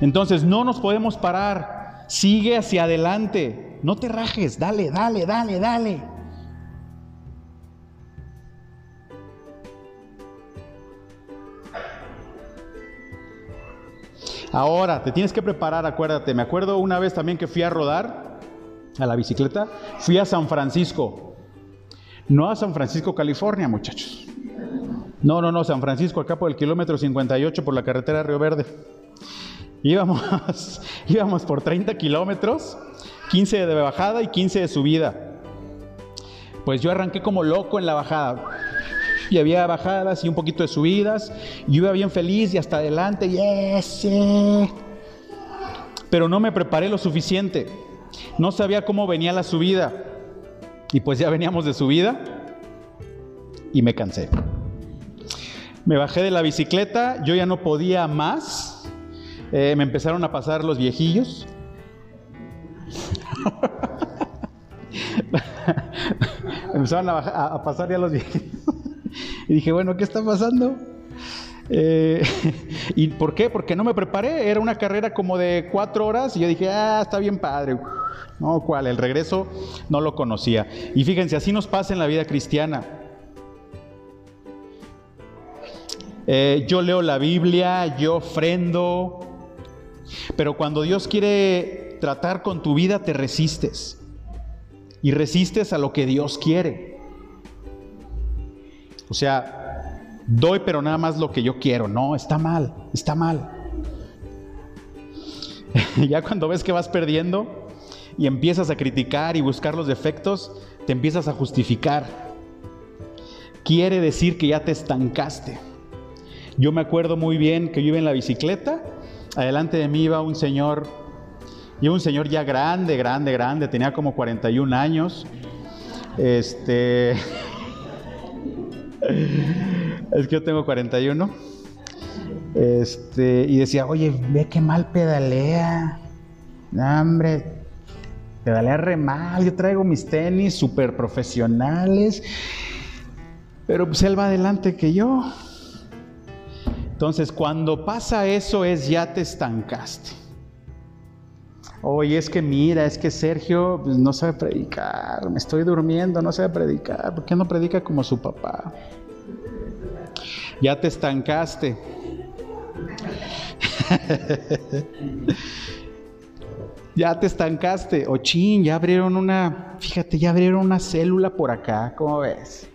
Entonces no nos podemos parar, sigue hacia adelante, no te rajes, dale, dale, dale, dale. Ahora, te tienes que preparar, acuérdate. Me acuerdo una vez también que fui a rodar a la bicicleta. Fui a San Francisco. No a San Francisco, California, muchachos. No, no, no, San Francisco, acá por el kilómetro 58 por la carretera Río Verde. Íbamos, íbamos por 30 kilómetros, 15 de bajada y 15 de subida. Pues yo arranqué como loco en la bajada. Y había bajadas y un poquito de subidas. Y iba bien feliz y hasta adelante. Yes, Pero no me preparé lo suficiente. No sabía cómo venía la subida. Y pues ya veníamos de subida. Y me cansé. Me bajé de la bicicleta. Yo ya no podía más. Eh, me empezaron a pasar los viejillos. empezaron a, pasar ya los viejillos. Y dije, bueno, ¿qué está pasando? Eh, ¿Y por qué? Porque no me preparé. Era una carrera como de cuatro horas y yo dije, ah, está bien padre. No, ¿cuál? El regreso no lo conocía. Y fíjense, así nos pasa en la vida cristiana. Eh, yo leo la Biblia, yo ofrendo, pero cuando Dios quiere tratar con tu vida, te resistes. Y resistes a lo que Dios quiere. O sea, doy pero nada más lo que yo quiero. No, está mal, está mal. ya cuando ves que vas perdiendo y empiezas a criticar y buscar los defectos, te empiezas a justificar. Quiere decir que ya te estancaste. Yo me acuerdo muy bien que yo iba en la bicicleta, adelante de mí iba un señor, y un señor ya grande, grande, grande, tenía como 41 años. Este es que yo tengo 41. Este, y decía, oye, ve qué mal pedalea. Hombre, pedalea re mal. Yo traigo mis tenis súper profesionales. Pero pues él va adelante que yo. Entonces, cuando pasa eso es ya te estancaste. Oye, es que mira, es que Sergio pues, no sabe predicar, me estoy durmiendo, no sabe predicar, ¿por qué no predica como su papá? Ya te estancaste. ya te estancaste. O chin, ya abrieron una, fíjate, ya abrieron una célula por acá, ¿cómo ves?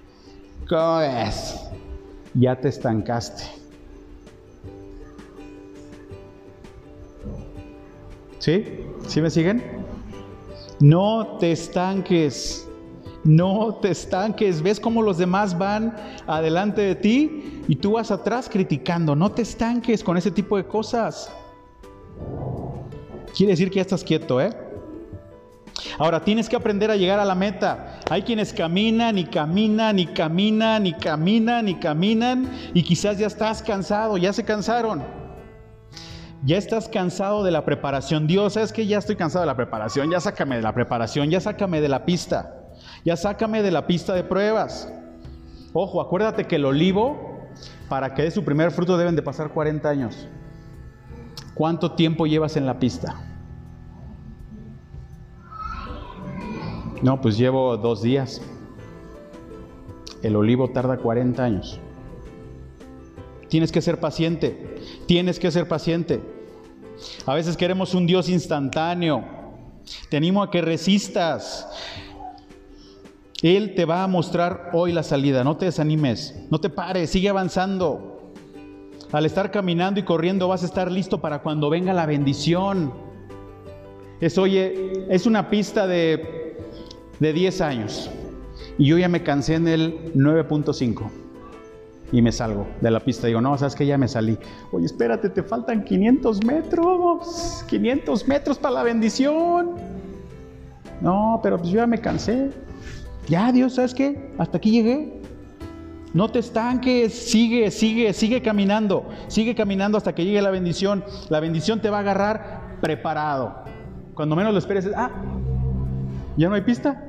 ¿Cómo ves? Ya te estancaste. ¿Sí? ¿Sí me siguen? No te estanques. No te estanques. ¿Ves cómo los demás van adelante de ti y tú vas atrás criticando? No te estanques con ese tipo de cosas. Quiere decir que ya estás quieto, ¿eh? Ahora tienes que aprender a llegar a la meta. Hay quienes caminan y caminan y caminan y caminan y caminan y quizás ya estás cansado, ya se cansaron. Ya estás cansado de la preparación. Dios, ¿sabes que Ya estoy cansado de la preparación. Ya sácame de la preparación. Ya sácame de la pista. Ya sácame de la pista de pruebas. Ojo, acuérdate que el olivo, para que dé su primer fruto, deben de pasar 40 años. ¿Cuánto tiempo llevas en la pista? No, pues llevo dos días. El olivo tarda 40 años. Tienes que ser paciente. Tienes que ser paciente. A veces queremos un Dios instantáneo. Te animo a que resistas. Él te va a mostrar hoy la salida. No te desanimes. No te pares. Sigue avanzando. Al estar caminando y corriendo vas a estar listo para cuando venga la bendición. Es, oye, es una pista de, de 10 años. Y yo ya me cansé en el 9.5 y me salgo de la pista. Digo, no, sabes que ya me salí. Oye, espérate, te faltan 500 metros, 500 metros para la bendición. No, pero pues yo ya me cansé. Ya, Dios, ¿sabes qué? Hasta aquí llegué. No te estanques, sigue, sigue, sigue caminando, sigue caminando hasta que llegue la bendición. La bendición te va a agarrar preparado. Cuando menos lo esperes, ah, ya no hay pista.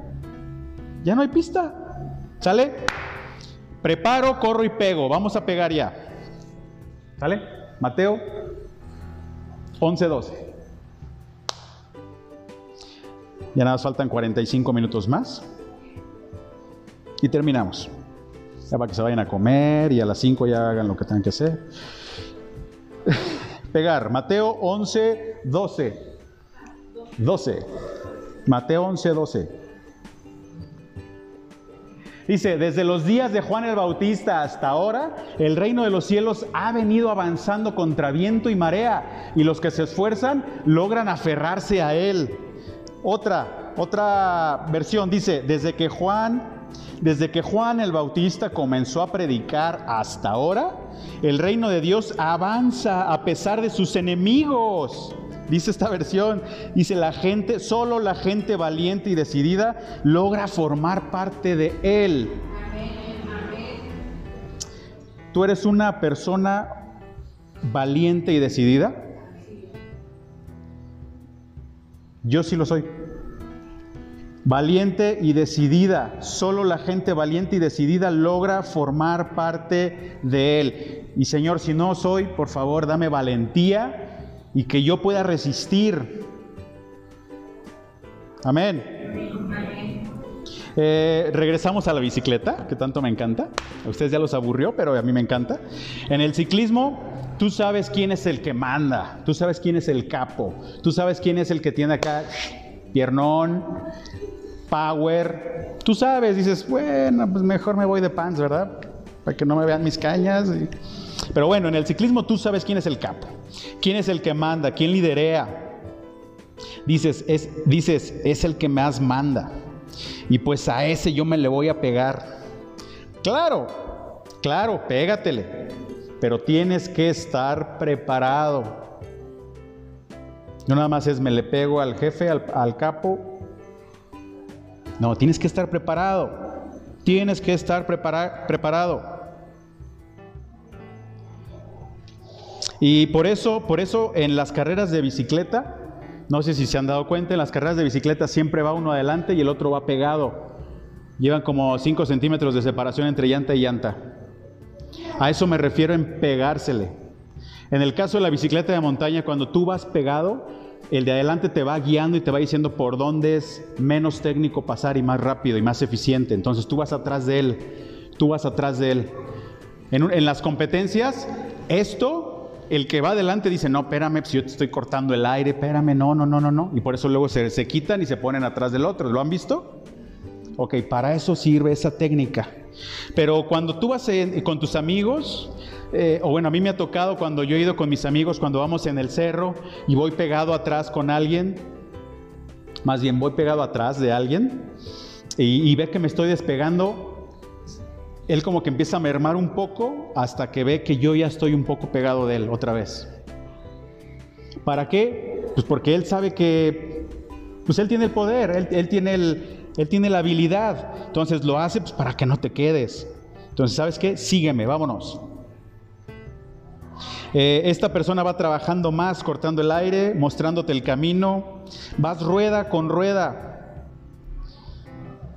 Ya no hay pista. ¿Sale? Preparo, corro y pego. Vamos a pegar ya. ¿Sale? Mateo 11, 12. Ya nada, faltan 45 minutos más. Y terminamos. Ya para que se vayan a comer y a las 5 ya hagan lo que tengan que hacer. Pegar. Mateo 11, 12. 12. Mateo 11, 12. Dice, desde los días de Juan el Bautista hasta ahora, el reino de los cielos ha venido avanzando contra viento y marea, y los que se esfuerzan logran aferrarse a él. Otra, otra versión dice, desde que Juan desde que Juan el Bautista comenzó a predicar hasta ahora, el reino de Dios avanza a pesar de sus enemigos. Dice esta versión, dice la gente, solo la gente valiente y decidida logra formar parte de él. ¿Tú eres una persona valiente y decidida? Yo sí lo soy. Valiente y decidida. Solo la gente valiente y decidida logra formar parte de Él. Y Señor, si no soy, por favor, dame valentía y que yo pueda resistir. Amén. Eh, regresamos a la bicicleta, que tanto me encanta. A ustedes ya los aburrió, pero a mí me encanta. En el ciclismo, tú sabes quién es el que manda, tú sabes quién es el capo, tú sabes quién es el que tiene acá piernón, power. Tú sabes, dices, bueno, pues mejor me voy de pants, ¿verdad? Para que no me vean mis cañas. Pero bueno, en el ciclismo tú sabes quién es el capo. ¿Quién es el que manda? ¿Quién liderea? Dices es, dices, es el que más manda. Y pues a ese yo me le voy a pegar. Claro, claro, pégatele. Pero tienes que estar preparado. No nada más es me le pego al jefe, al, al capo. No, tienes que estar preparado. Tienes que estar preparado. Y por eso, por eso en las carreras de bicicleta, no sé si se han dado cuenta, en las carreras de bicicleta siempre va uno adelante y el otro va pegado. Llevan como 5 centímetros de separación entre llanta y llanta. A eso me refiero en pegársele. En el caso de la bicicleta de montaña, cuando tú vas pegado, el de adelante te va guiando y te va diciendo por dónde es menos técnico pasar y más rápido y más eficiente. Entonces tú vas atrás de él, tú vas atrás de él. En, en las competencias, esto el que va adelante dice, no, espérame, si yo te estoy cortando el aire, espérame, no, no, no, no, no. Y por eso luego se, se quitan y se ponen atrás del otro. ¿Lo han visto? Ok, para eso sirve esa técnica. Pero cuando tú vas con tus amigos, eh, o bueno, a mí me ha tocado cuando yo he ido con mis amigos, cuando vamos en el cerro y voy pegado atrás con alguien, más bien voy pegado atrás de alguien y, y ve que me estoy despegando, él como que empieza a mermar un poco hasta que ve que yo ya estoy un poco pegado de él otra vez. ¿Para qué? Pues porque él sabe que pues él tiene el poder, él, tiene, el, él tiene la habilidad. Entonces lo hace pues, para que no te quedes. Entonces, ¿sabes qué? Sígueme, vámonos. Eh, esta persona va trabajando más, cortando el aire, mostrándote el camino. Vas rueda con rueda.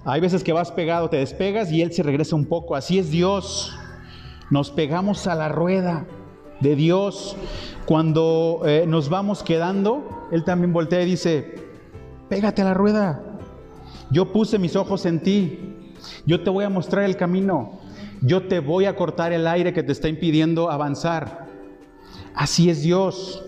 Hay veces que vas pegado, te despegas y Él se regresa un poco. Así es Dios. Nos pegamos a la rueda de Dios. Cuando eh, nos vamos quedando, Él también voltea y dice, pégate a la rueda. Yo puse mis ojos en ti. Yo te voy a mostrar el camino. Yo te voy a cortar el aire que te está impidiendo avanzar. Así es Dios.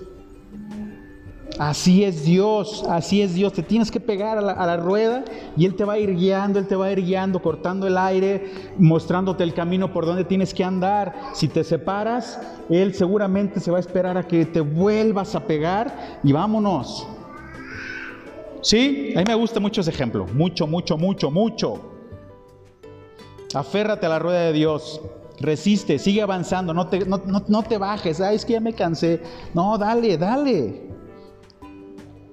Así es Dios, así es Dios. Te tienes que pegar a la, rueda y Él te va a ir guiando, Él te va a ir guiando, cortando el aire, mostrándote el camino por donde tienes que andar. Si te separas, Él seguramente se va a esperar a que te vuelvas a pegar y vámonos. ¿Sí? A mí me gusta mucho ese ejemplo. Mucho, mucho, mucho, mucho. Aférrate a la rueda de Dios. Resiste, sigue avanzando, no te, no, no te bajes. Ay, es que ya me cansé. No, dale, dale.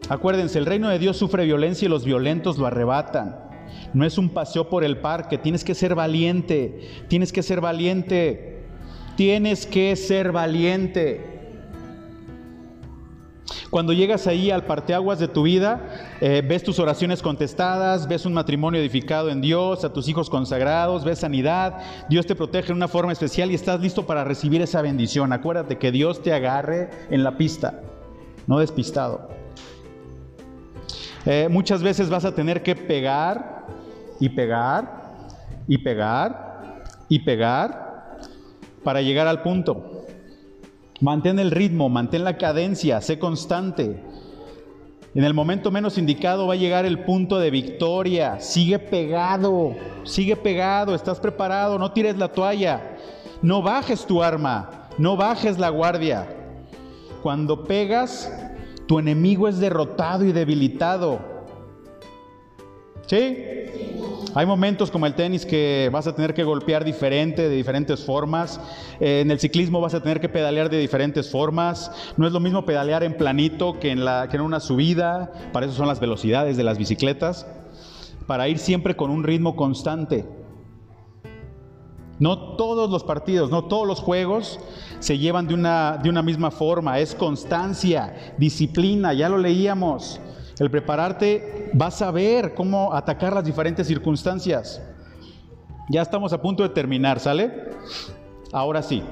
Acuérdense, el reino de Dios sufre violencia y los violentos lo arrebatan. No es un paseo por el parque, tienes que ser valiente, tienes que ser valiente, tienes que ser valiente. Cuando llegas ahí al parteaguas de tu vida, eh, ves tus oraciones contestadas, ves un matrimonio edificado en Dios, a tus hijos consagrados, ves sanidad, Dios te protege de una forma especial y estás listo para recibir esa bendición. Acuérdate que Dios te agarre en la pista, no despistado. Eh, muchas veces vas a tener que pegar y pegar y pegar y pegar para llegar al punto. Mantén el ritmo, mantén la cadencia, sé constante. En el momento menos indicado va a llegar el punto de victoria. Sigue pegado, sigue pegado, estás preparado, no tires la toalla. No bajes tu arma, no bajes la guardia. Cuando pegas, tu enemigo es derrotado y debilitado. ¿Sí? Hay momentos como el tenis que vas a tener que golpear diferente, de diferentes formas. Eh, en el ciclismo vas a tener que pedalear de diferentes formas. No es lo mismo pedalear en planito que en, la, que en una subida. Para eso son las velocidades de las bicicletas. Para ir siempre con un ritmo constante. No todos los partidos, no todos los juegos se llevan de una, de una misma forma. Es constancia, disciplina, ya lo leíamos. El prepararte, vas a ver cómo atacar las diferentes circunstancias. Ya estamos a punto de terminar, ¿sale? Ahora sí.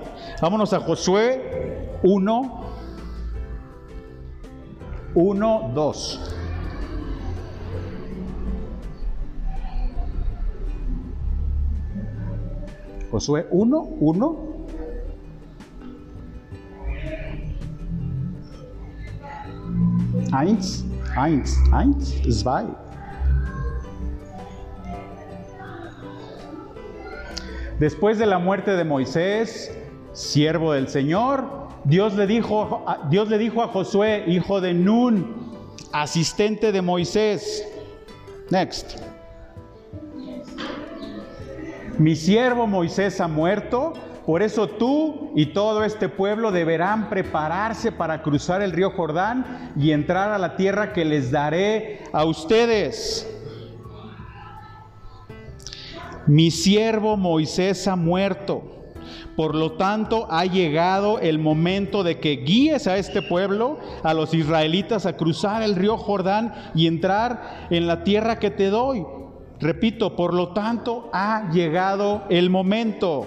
Vámonos a Josué 1, 1, 2. Josué 1, 1. Eins. Eins, eins, zwei. Después de la muerte de Moisés, siervo del Señor, Dios le dijo, Dios le dijo a Josué, hijo de Nun, asistente de Moisés. Next. Mi siervo Moisés ha muerto, por eso tú y todo este pueblo deberán prepararse para cruzar el río Jordán y entrar a la tierra que les daré a ustedes. Mi siervo Moisés ha muerto. Por lo tanto, ha llegado el momento de que guíes a este pueblo, a los israelitas, a cruzar el río Jordán y entrar en la tierra que te doy. Repito, por lo tanto, ha llegado el momento.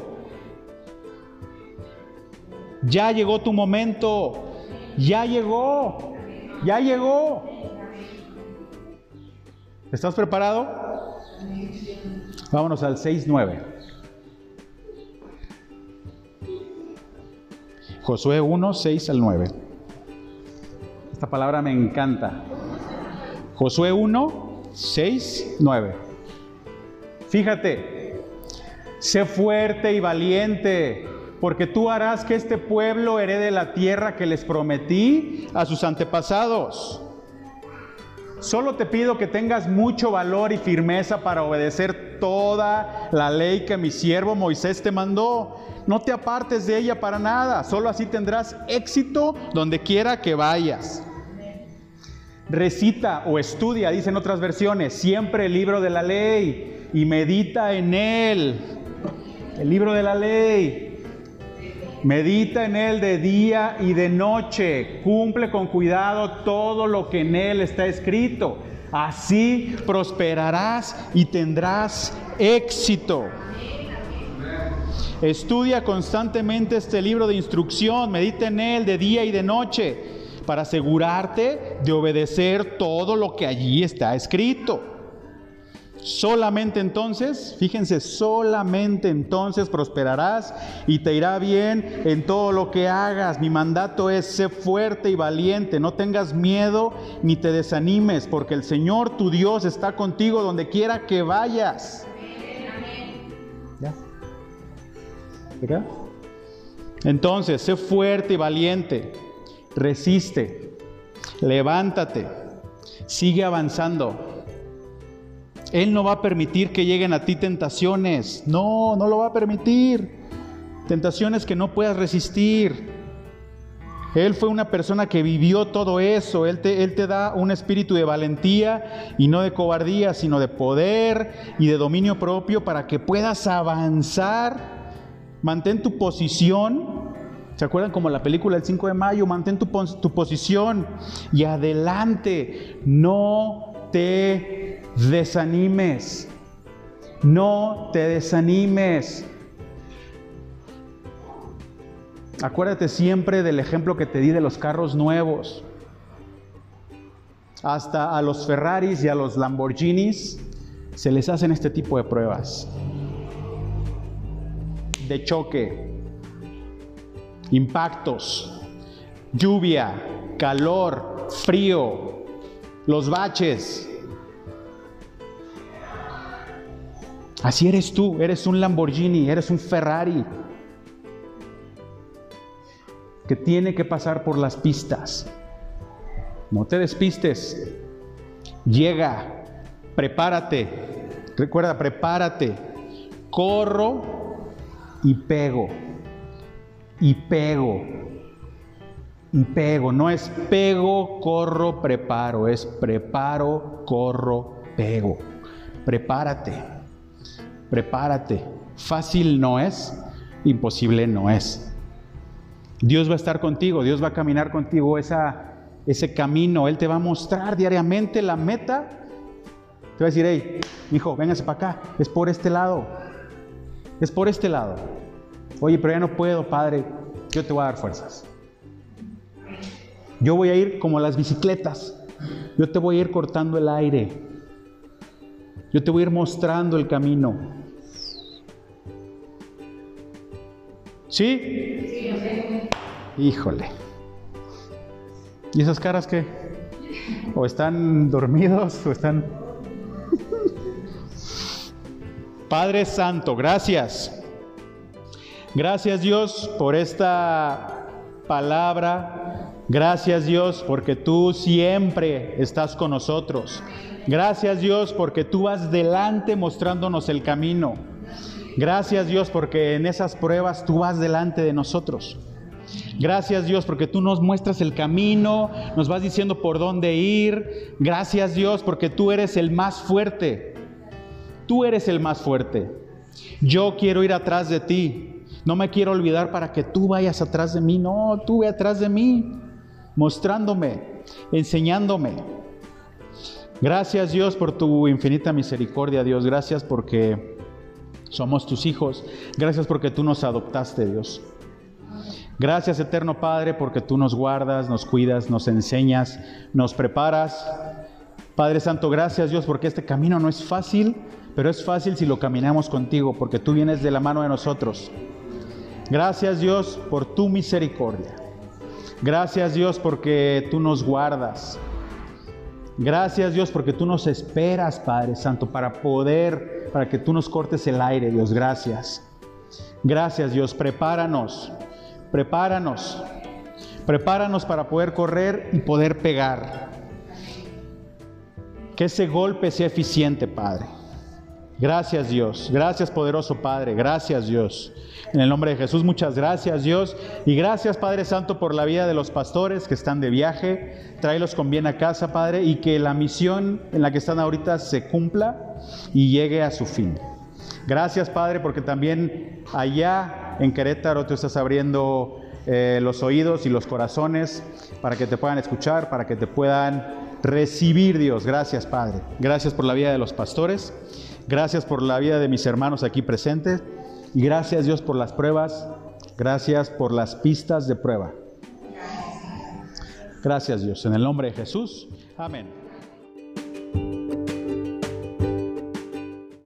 Ya llegó tu momento. Ya llegó. Ya llegó. ¿Estás preparado? Vámonos al 6.9. Josué 1, 6 al 9. Esta palabra me encanta. Josué 1, 6, 9. Fíjate, sé fuerte y valiente porque tú harás que este pueblo herede la tierra que les prometí a sus antepasados. Solo te pido que tengas mucho valor y firmeza para obedecer toda la ley que mi siervo Moisés te mandó. No te apartes de ella para nada, solo así tendrás éxito donde quiera que vayas. Recita o estudia, dicen otras versiones, siempre el libro de la ley y medita en él. El libro de la ley. Medita en él de día y de noche. Cumple con cuidado todo lo que en él está escrito. Así prosperarás y tendrás éxito. Estudia constantemente este libro de instrucción. Medita en él de día y de noche para asegurarte de obedecer todo lo que allí está escrito. Solamente entonces, fíjense, solamente entonces prosperarás y te irá bien en todo lo que hagas. Mi mandato es ser fuerte y valiente, no tengas miedo ni te desanimes, porque el Señor tu Dios está contigo donde quiera que vayas. ¿Ya? ¿Ya? Entonces, sé fuerte y valiente, resiste, levántate, sigue avanzando. Él no va a permitir que lleguen a ti tentaciones. No, no lo va a permitir. Tentaciones que no puedas resistir. Él fue una persona que vivió todo eso. Él te, él te, da un espíritu de valentía y no de cobardía, sino de poder y de dominio propio para que puedas avanzar. Mantén tu posición. ¿Se acuerdan como la película del 5 de mayo? Mantén tu, tu posición y adelante. No te desanimes. No te desanimes. Acuérdate siempre del ejemplo que te di de los carros nuevos. Hasta a los Ferraris y a los Lamborghinis se les hacen este tipo de pruebas. De choque. impactos, lluvia, calor, frío, los baches. Así eres tú, eres un Lamborghini, eres un Ferrari que tiene que pasar por las pistas. No te despistes. Llega, prepárate. Recuerda, prepárate. Corro y pego. Y pego. Y pego. No es pego, corro, preparo. Es preparo, corro, pego. Prepárate. Prepárate. Fácil no es, imposible no es. Dios va a estar contigo, Dios va a caminar contigo esa, ese camino, Él te va a mostrar diariamente la meta. Te va a decir, hey, hijo, véngase para acá, es por este lado, es por este lado. Oye, pero ya no puedo, Padre, yo te voy a dar fuerzas. Yo voy a ir como las bicicletas, yo te voy a ir cortando el aire, yo te voy a ir mostrando el camino. ¿Sí? Híjole. ¿Y esas caras qué? ¿O están dormidos o están... Padre Santo, gracias. Gracias Dios por esta palabra. Gracias Dios porque tú siempre estás con nosotros. Gracias Dios porque tú vas delante mostrándonos el camino. Gracias Dios porque en esas pruebas tú vas delante de nosotros. Gracias Dios porque tú nos muestras el camino, nos vas diciendo por dónde ir. Gracias Dios porque tú eres el más fuerte. Tú eres el más fuerte. Yo quiero ir atrás de ti. No me quiero olvidar para que tú vayas atrás de mí. No, tú ve atrás de mí, mostrándome, enseñándome. Gracias Dios por tu infinita misericordia, Dios. Gracias porque somos tus hijos. Gracias porque tú nos adoptaste, Dios. Gracias, eterno Padre, porque tú nos guardas, nos cuidas, nos enseñas, nos preparas. Padre Santo, gracias Dios, porque este camino no es fácil, pero es fácil si lo caminamos contigo, porque tú vienes de la mano de nosotros. Gracias Dios por tu misericordia. Gracias Dios porque tú nos guardas. Gracias Dios porque tú nos esperas, Padre Santo, para poder, para que tú nos cortes el aire, Dios. Gracias. Gracias Dios, prepáranos, prepáranos, prepáranos para poder correr y poder pegar. Que ese golpe sea eficiente, Padre. Gracias Dios, gracias poderoso Padre, gracias Dios. En el nombre de Jesús, muchas gracias Dios. Y gracias Padre Santo por la vida de los pastores que están de viaje. Tráelos con bien a casa, Padre, y que la misión en la que están ahorita se cumpla y llegue a su fin. Gracias Padre porque también allá en Querétaro tú estás abriendo eh, los oídos y los corazones para que te puedan escuchar, para que te puedan recibir Dios. Gracias Padre. Gracias por la vida de los pastores. Gracias por la vida de mis hermanos aquí presentes. Y gracias Dios por las pruebas. Gracias por las pistas de prueba. Gracias Dios. En el nombre de Jesús. Amén.